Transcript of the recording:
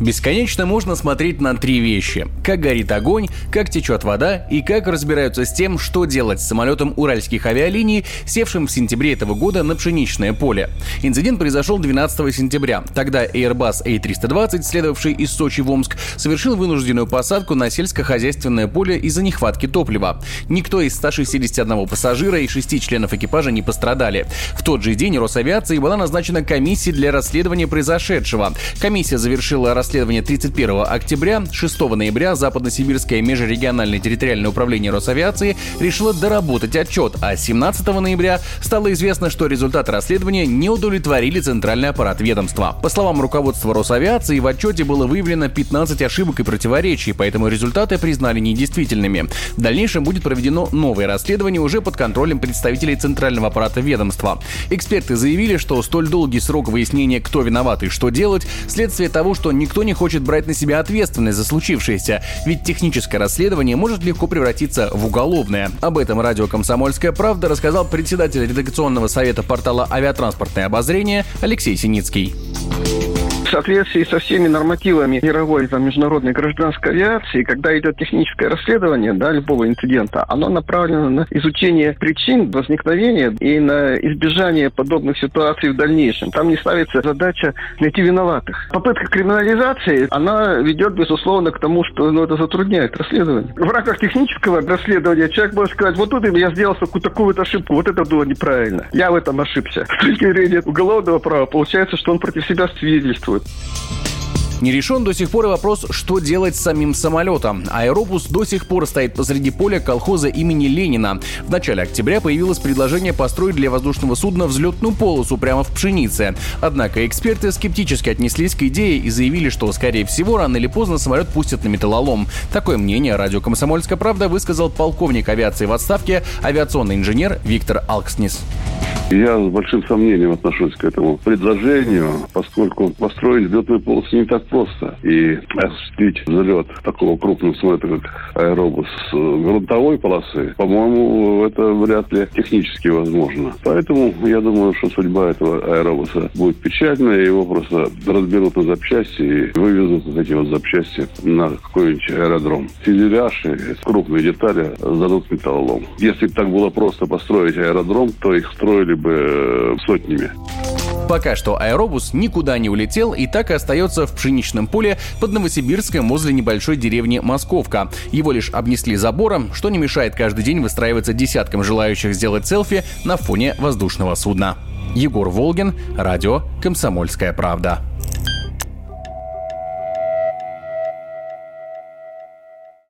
Бесконечно можно смотреть на три вещи. Как горит огонь, как течет вода и как разбираются с тем, что делать с самолетом уральских авиалиний, севшим в сентябре этого года на пшеничное поле. Инцидент произошел 12 сентября. Тогда Airbus A320, следовавший из Сочи в Омск, совершил вынужденную посадку на сельскохозяйственное поле из-за нехватки топлива. Никто из 161 пассажира и 6 членов экипажа не пострадали. В тот же день Росавиации была назначена комиссия для расследования произошедшего. Комиссия завершила расследование расследования 31 октября, 6 ноября Западно-Сибирское межрегиональное территориальное управление Росавиации решило доработать отчет, а 17 ноября стало известно, что результаты расследования не удовлетворили центральный аппарат ведомства. По словам руководства Росавиации, в отчете было выявлено 15 ошибок и противоречий, поэтому результаты признали недействительными. В дальнейшем будет проведено новое расследование уже под контролем представителей центрального аппарата ведомства. Эксперты заявили, что столь долгий срок выяснения, кто виноват и что делать, следствие того, что никто никто не хочет брать на себя ответственность за случившееся, ведь техническое расследование может легко превратиться в уголовное. Об этом радио «Комсомольская правда» рассказал председатель редакционного совета портала «Авиатранспортное обозрение» Алексей Синицкий в соответствии со всеми нормативами мировой там, международной гражданской авиации, когда идет техническое расследование да, любого инцидента, оно направлено на изучение причин возникновения и на избежание подобных ситуаций в дальнейшем. Там не ставится задача найти виноватых. Попытка криминализации, она ведет, безусловно, к тому, что ну, это затрудняет расследование. В рамках технического расследования человек может сказать, вот тут я сделал такую-то ошибку, вот это было неправильно. Я в этом ошибся. С точки зрения уголовного права получается, что он против себя свидетельствует. Не решен до сих пор и вопрос, что делать с самим самолетом. Аэробус до сих пор стоит посреди поля колхоза имени Ленина. В начале октября появилось предложение построить для воздушного судна взлетную полосу прямо в пшенице. Однако эксперты скептически отнеслись к идее и заявили, что, скорее всего, рано или поздно самолет пустят на металлолом. Такое мнение радио «Комсомольская правда» высказал полковник авиации в отставке, авиационный инженер Виктор Алкснис. Я с большим сомнением отношусь к этому предложению, поскольку построить взлетную полосу не так просто. И осуществить взлет такого крупного самолета, как аэробус с грунтовой полосы, по-моему, это вряд ли технически возможно. Поэтому я думаю, что судьба этого аэробуса будет печальная, его просто разберут на запчасти и вывезут вот эти вот запчасти на какой-нибудь аэродром. Фюзеляж и крупные детали зададут металлолом. Если бы так было просто построить аэродром, то их строили бы э, сотнями. Пока что аэробус никуда не улетел и так и остается в пшеничном поле под Новосибирском возле небольшой деревни Московка. Его лишь обнесли забором, что не мешает каждый день выстраиваться десяткам желающих сделать селфи на фоне воздушного судна. Егор Волгин, радио «Комсомольская правда».